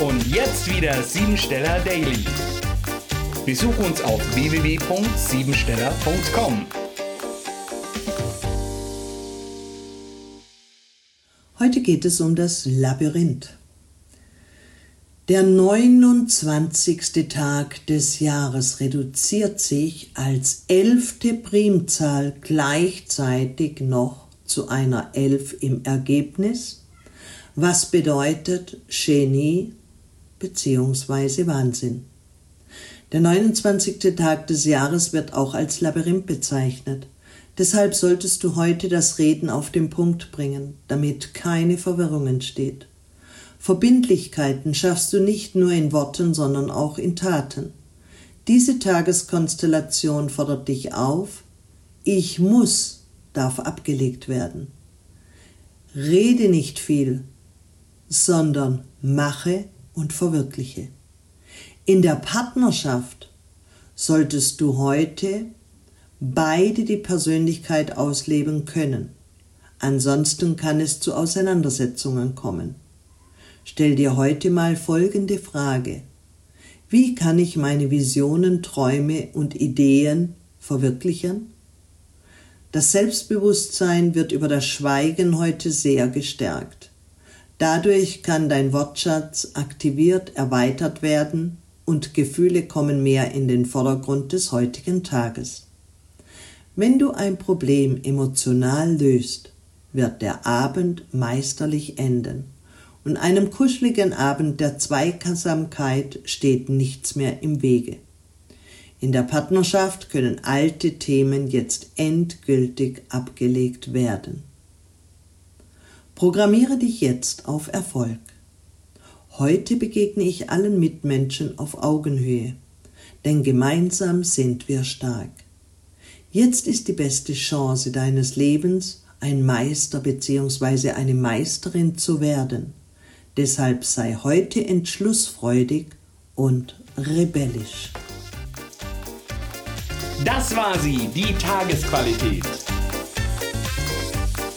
Und jetzt wieder Siebensteller Daily. Besuch uns auf www.siebensteller.com. Heute geht es um das Labyrinth. Der 29. Tag des Jahres reduziert sich als elfte Primzahl gleichzeitig noch zu einer Elf im Ergebnis, was bedeutet Genie bzw. Wahnsinn. Der 29. Tag des Jahres wird auch als Labyrinth bezeichnet. Deshalb solltest du heute das Reden auf den Punkt bringen, damit keine Verwirrung entsteht. Verbindlichkeiten schaffst du nicht nur in Worten, sondern auch in Taten. Diese Tageskonstellation fordert dich auf, ich muss darf abgelegt werden. Rede nicht viel, sondern mache und verwirkliche. In der Partnerschaft solltest du heute beide die Persönlichkeit ausleben können. Ansonsten kann es zu Auseinandersetzungen kommen. Stell dir heute mal folgende Frage. Wie kann ich meine Visionen, Träume und Ideen verwirklichen? Das Selbstbewusstsein wird über das Schweigen heute sehr gestärkt. Dadurch kann dein Wortschatz aktiviert, erweitert werden und Gefühle kommen mehr in den Vordergrund des heutigen Tages. Wenn du ein Problem emotional löst, wird der Abend meisterlich enden und einem kuscheligen Abend der Zweisamkeit steht nichts mehr im Wege. In der Partnerschaft können alte Themen jetzt endgültig abgelegt werden. Programmiere dich jetzt auf Erfolg. Heute begegne ich allen Mitmenschen auf Augenhöhe, denn gemeinsam sind wir stark. Jetzt ist die beste Chance deines Lebens, ein Meister bzw. eine Meisterin zu werden. Deshalb sei heute entschlussfreudig und rebellisch. Das war sie, die Tagesqualität.